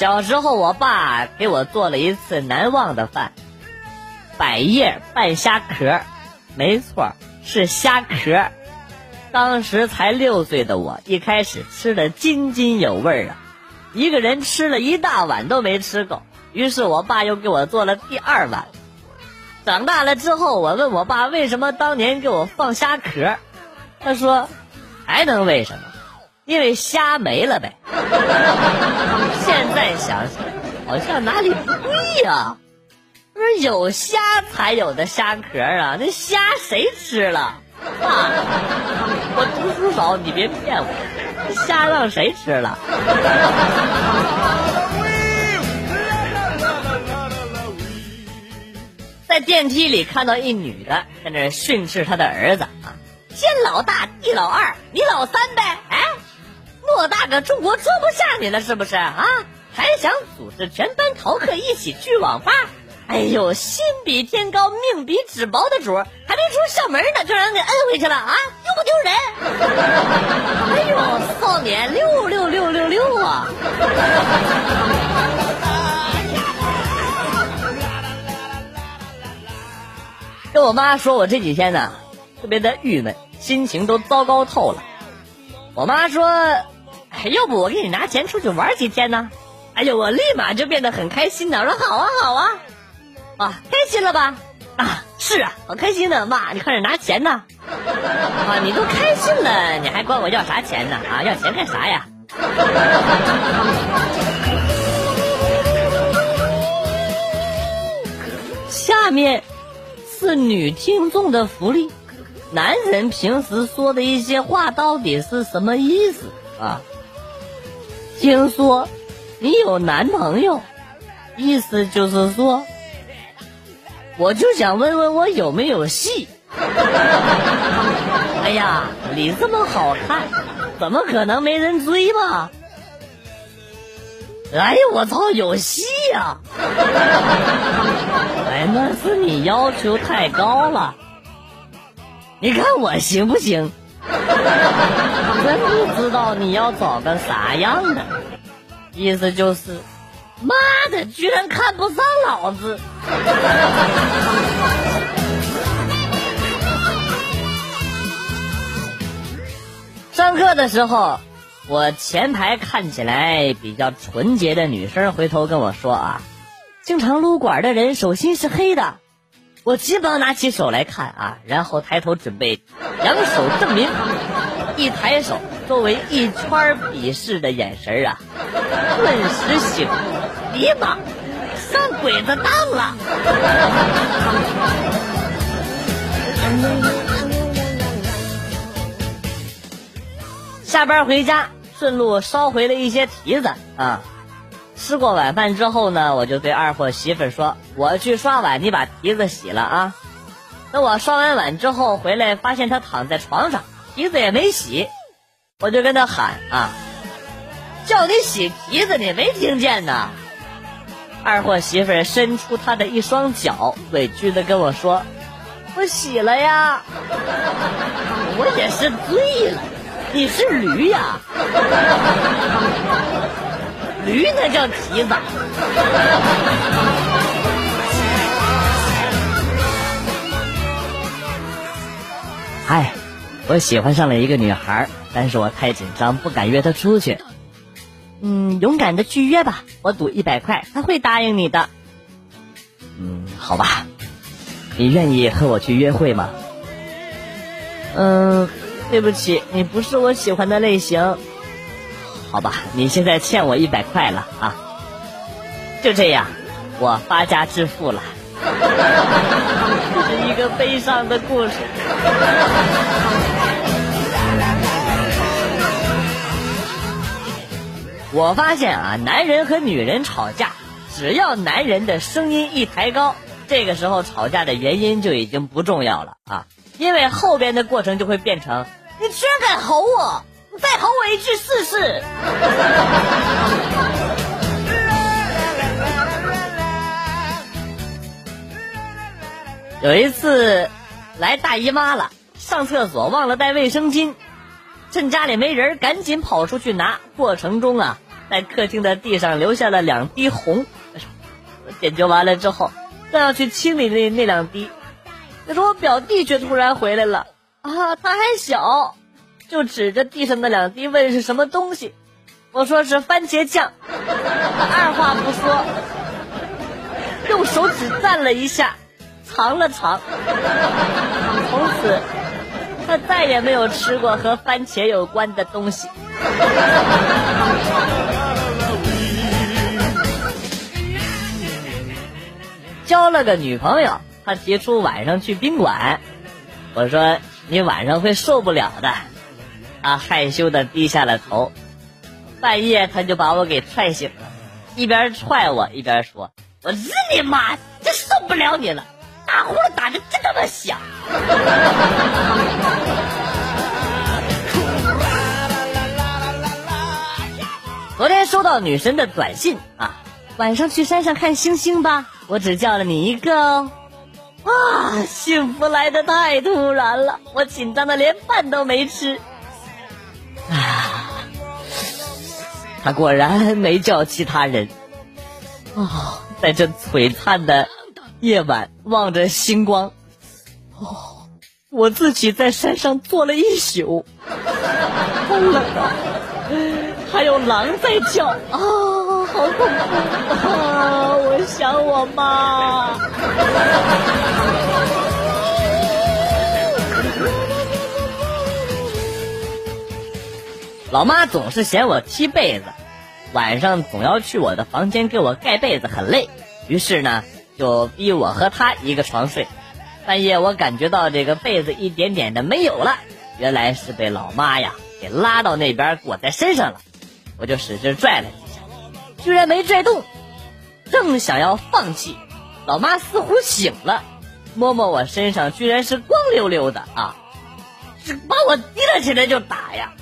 小时候，我爸给我做了一次难忘的饭，百叶拌虾壳，没错，是虾壳。当时才六岁的我，一开始吃的津津有味啊，一个人吃了一大碗都没吃够。于是我爸又给我做了第二碗。长大了之后，我问我爸为什么当年给我放虾壳，他说：“还能为什么？因为虾没了呗。”现在想想，好像哪里不对呀？不是有虾才有的虾壳啊？那虾谁吃了？爸，我读书少，你别骗我。虾让谁吃了？在电梯里看到一女的在那训斥她的儿子啊，先老大，地老二，你老三呗？哎，偌大个中国装不下你了是不是啊？还想组织全班逃课一起去网吧？哎呦，心比天高，命比纸薄的主，还没出校门呢，就让人给摁回去了啊，丢不丢人？哎呦，少年六六六六六啊！跟我妈说，我这几天呢，特别的郁闷，心情都糟糕透了。我妈说，要不我给你拿钱出去玩几天呢？哎呦，我立马就变得很开心的，我说好啊，好啊，啊，开心了吧？啊，是啊，好开心的，妈，你快点拿钱呢。啊，你都开心了，你还管我要啥钱呢？啊，要钱干啥呀？下面。是女听众的福利，男人平时说的一些话到底是什么意思啊？听说你有男朋友，意思就是说，我就想问问我有没有戏。哎呀，你这么好看，怎么可能没人追嘛？哎呦，我操，有戏呀！哎，那是你要求太高了。你看我行不行？真不知道你要找个啥样的，意思就是，妈的，居然看不上老子。上课的时候。我前排看起来比较纯洁的女生回头跟我说啊，经常撸管的人手心是黑的。我急忙拿起手来看啊，然后抬头准备扬手证明。一抬手，周围一圈鄙视的眼神啊，顿时醒，尼玛，上鬼子当了。下班回家。顺路捎回了一些提子啊！吃过晚饭之后呢，我就对二货媳妇说：“我去刷碗，你把蹄子洗了啊。”等我刷完碗之后回来，发现他躺在床上，蹄子也没洗，我就跟他喊啊：“叫你洗蹄子，你没听见呢？”二货媳妇伸出她的一双脚，委屈的跟我说：“我洗了呀，我也是醉了。”你是驴呀？驴那叫蹄子。哎，我喜欢上了一个女孩，但是我太紧张，不敢约她出去。嗯，勇敢的去约吧，我赌一百块，她会答应你的。嗯，好吧，你愿意和我去约会吗？嗯。对不起，你不是我喜欢的类型。好吧，你现在欠我一百块了啊！就这样，我发家致富了。这是一个悲伤的故事。我发现啊，男人和女人吵架，只要男人的声音一抬高，这个时候吵架的原因就已经不重要了啊，因为后边的过程就会变成。你居然敢吼我！你再吼我一句试试。有一次来大姨妈了，上厕所忘了带卫生巾，趁家里没人，赶紧跑出去拿。过程中啊，在客厅的地上留下了两滴红。解决完了之后，正要去清理那那两滴，可是我表弟却突然回来了啊！他还小，就指着地上的两滴问是什么东西。我说是番茄酱，他二话不说，用手指蘸了一下，尝了尝，从此他再也没有吃过和番茄有关的东西。交了个女朋友，他提出晚上去宾馆，我说你晚上会受不了的，他害羞的低下了头。半夜他就把我给踹醒了，一边踹我一边说：“我日你妈，真受不了你了，打呼噜打的真他妈响。”昨天收到女神的短信啊，晚上去山上看星星吧，我只叫了你一个哦。啊，幸福来的太突然了，我紧张的连饭都没吃。他果然没叫其他人。啊，在这璀璨的夜晚，望着星光，哦，我自己在山上坐了一宿，太冷了！还有狼在叫啊，好恐怖啊！我想我妈。老妈总是嫌我踢被子，晚上总要去我的房间给我盖被子，很累。于是呢，就逼我和她一个床睡。半夜我感觉到这个被子一点点的没有了，原来是被老妈呀给拉到那边裹在身上了。我就使劲拽了几下，居然没拽动。正想要放弃，老妈似乎醒了，摸摸我身上，居然是光溜溜的啊！是把我提了起来就打呀！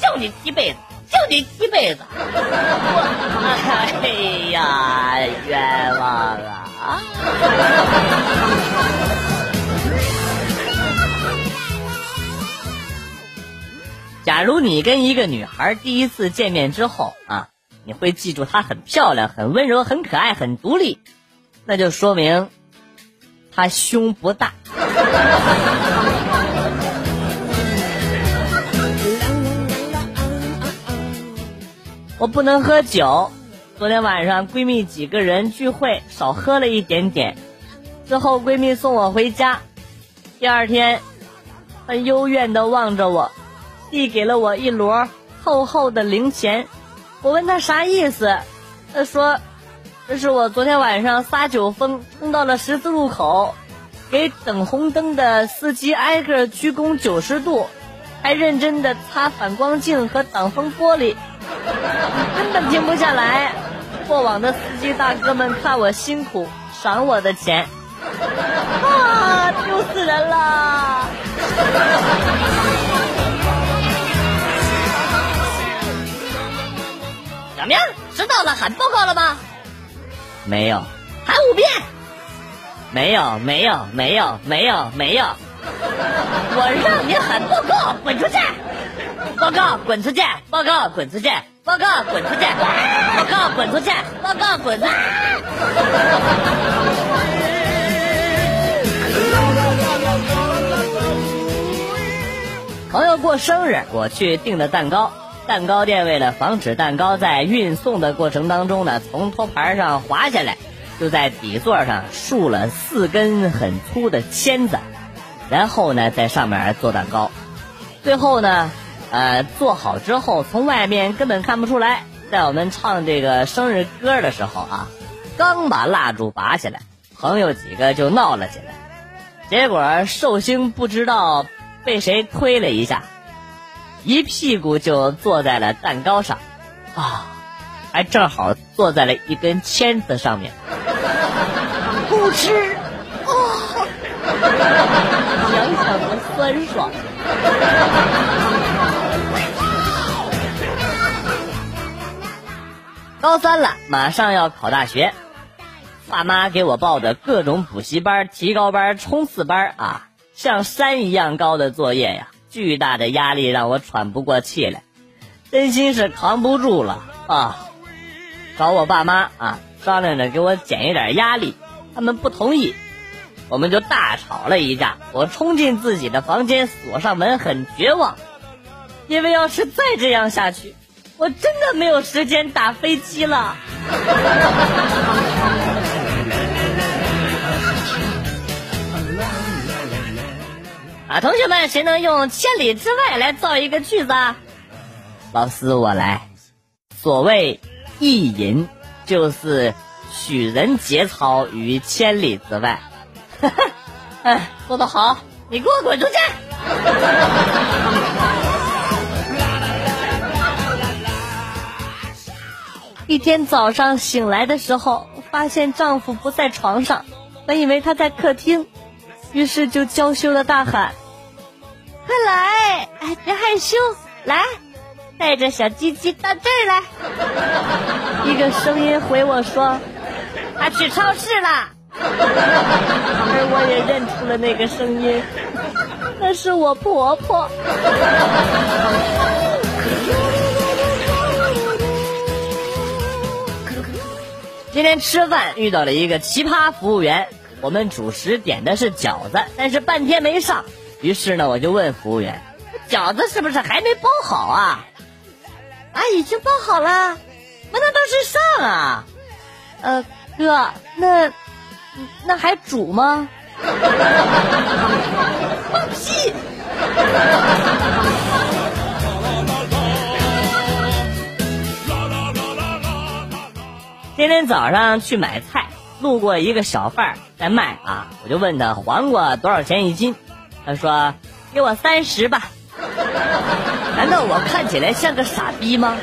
就你踢被子，就你踢被子！哎呀，冤枉啊！假如你跟一个女孩第一次见面之后啊，你会记住她很漂亮、很温柔、很可爱、很独立，那就说明她胸不大。我不能喝酒。昨天晚上闺蜜几个人聚会，少喝了一点点。之后闺蜜送我回家，第二天，她幽怨的望着我，递给了我一摞厚厚的零钱。我问她啥意思，她说：“这是我昨天晚上撒酒疯冲到了十字路口，给等红灯的司机挨个鞠躬九十度，还认真的擦反光镜和挡风玻璃。”根本停不下来。过往的司机大哥们看我辛苦，赏我的钱，啊，丢死人了！小明，知道了，喊报告了吗？没有，喊五遍。没有，没有，没有，没有，没有。我让你喊报告，滚出去！报告，滚出去！报告，滚出去！报告，滚出去！报告，滚出去！报告，滚出去！朋友过生日，我去订的蛋糕。蛋糕店为了防止蛋糕在运送的过程当中呢，从托盘上滑下来，就在底座上竖了四根很粗的签子，然后呢，在上面做蛋糕。最后呢。呃，做好之后，从外面根本看不出来。在我们唱这个生日歌的时候啊，刚把蜡烛拔起来，朋友几个就闹了起来。结果寿星不知道被谁推了一下，一屁股就坐在了蛋糕上，啊，还正好坐在了一根签子上面，不吃，啊，想想都酸爽。高三了，马上要考大学，爸妈给我报的各种补习班、提高班、冲刺班啊，像山一样高的作业呀，巨大的压力让我喘不过气来，真心是扛不住了啊！找我爸妈啊，商量着给我减一点压力，他们不同意，我们就大吵了一架。我冲进自己的房间，锁上门，很绝望，因为要是再这样下去，我真的没有时间打飞机了。啊，同学们，谁能用“千里之外”来造一个句子啊？老师，我来。所谓意淫，就是许人节操于千里之外。哎，说得好，你给我滚出去！一天早上醒来的时候，发现丈夫不在床上，本以为他在客厅。于是就娇羞的大喊：“快来，哎，别害羞，来，带着小鸡鸡到这儿来。”一个声音回我说：“他去超市了。”而我也认出了那个声音，那是我婆婆。今天吃饭遇到了一个奇葩服务员。我们主食点的是饺子，但是半天没上。于是呢，我就问服务员：“饺子是不是还没包好啊？”“啊，已经包好了。”“那那倒是上啊。”“呃，哥，那那还煮吗？”“放屁！”今天早上去买菜。路过一个小贩在卖啊，我就问他黄瓜多少钱一斤，他说给我三十吧。难道我看起来像个傻逼吗？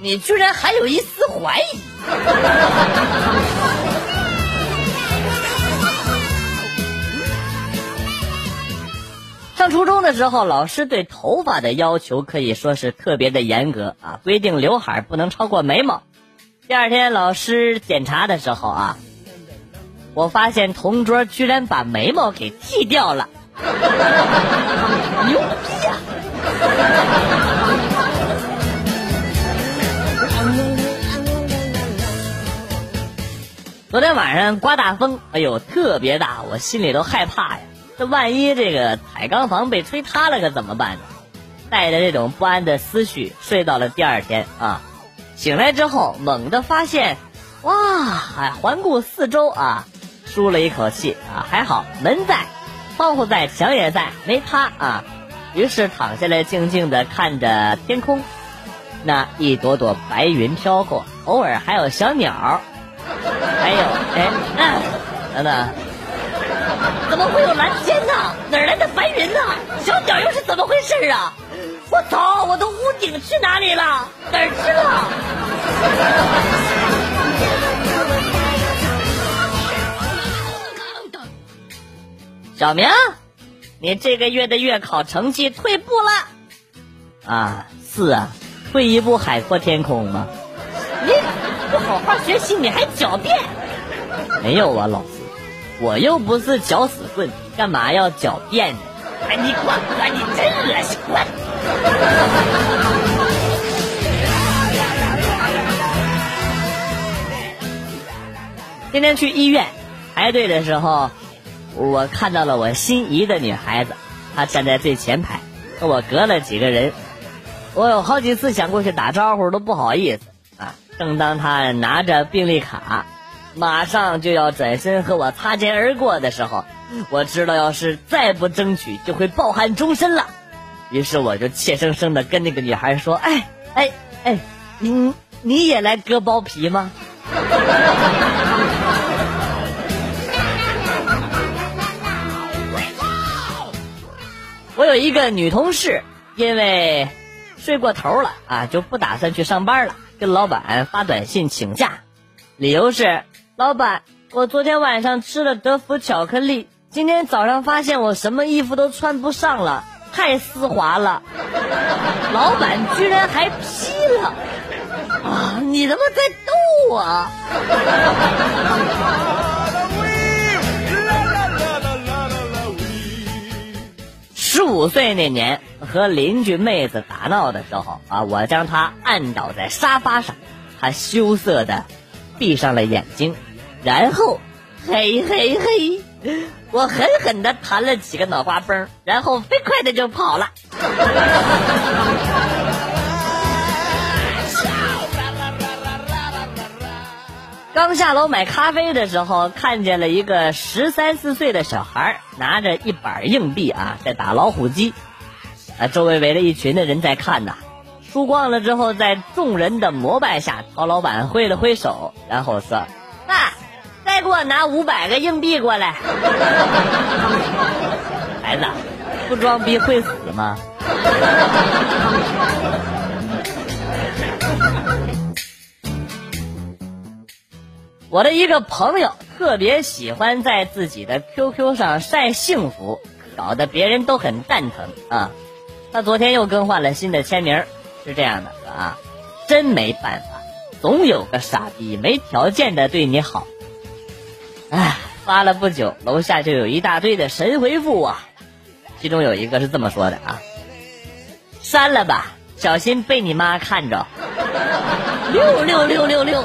你居然还有一丝怀疑。上初中的时候，老师对头发的要求可以说是特别的严格啊，规定刘海不能超过眉毛。第二天老师检查的时候啊，我发现同桌居然把眉毛给剃掉了，牛逼啊！昨天晚上刮大风，哎呦，特别大，我心里都害怕呀。这万一这个彩钢房被吹塌了，可怎么办呢？带着这种不安的思绪睡到了第二天啊。醒来之后，猛地发现，哇！哎，环顾四周啊，舒了一口气啊，还好门在，窗户在，墙也在，没塌啊。于是躺下来，静静的看着天空，那一朵朵白云飘过，偶尔还有小鸟。还有，哎，等等，怎么会有蓝天呢？哪来的白云呢？小鸟又是怎么回事啊？我操！我的屋顶去哪里了？哪儿去了？小明，你这个月的月考成绩退步了。啊，是啊，退一步海阔天空嘛。你不好好学习，你还狡辩？没有啊，老师，我又不是搅屎棍，干嘛要狡辩呢？哎，你滚滚，你真恶心，滚！今天去医院排队的时候，我看到了我心仪的女孩子，她站在最前排，和我隔了几个人。我有好几次想过去打招呼，都不好意思啊。正当她拿着病历卡，马上就要转身和我擦肩而过的时候，我知道要是再不争取，就会抱憾终身了。于是我就怯生生的跟那个女孩说：“哎哎哎，你你也来割包皮吗？”我有一个女同事，因为睡过头了啊，就不打算去上班了，跟老板发短信请假，理由是：老板，我昨天晚上吃了德芙巧克力，今天早上发现我什么衣服都穿不上了。太丝滑了，老板居然还批了啊！你他妈在逗我！十五岁那年和邻居妹子打闹的时候啊，我将她按倒在沙发上，她羞涩的闭上了眼睛，然后，嘿嘿嘿，我狠狠的弹了几个脑花崩，然后飞快的就跑了。刚下楼买咖啡的时候，看见了一个十三四岁的小孩拿着一板硬币啊，在打老虎机，啊，周围围了一群的人在看呐。输光了之后，在众人的膜拜下，陶老板挥了挥手，然后说：“爸，给我拿五百个硬币过来。”孩子，不装逼会死吗？我的一个朋友特别喜欢在自己的 QQ 上晒幸福，搞得别人都很蛋疼啊。他昨天又更换了新的签名，是这样的啊，真没办法，总有个傻逼没条件的对你好。哎，发了不久，楼下就有一大堆的神回复啊，其中有一个是这么说的啊：删了吧，小心被你妈看着。六六六六六。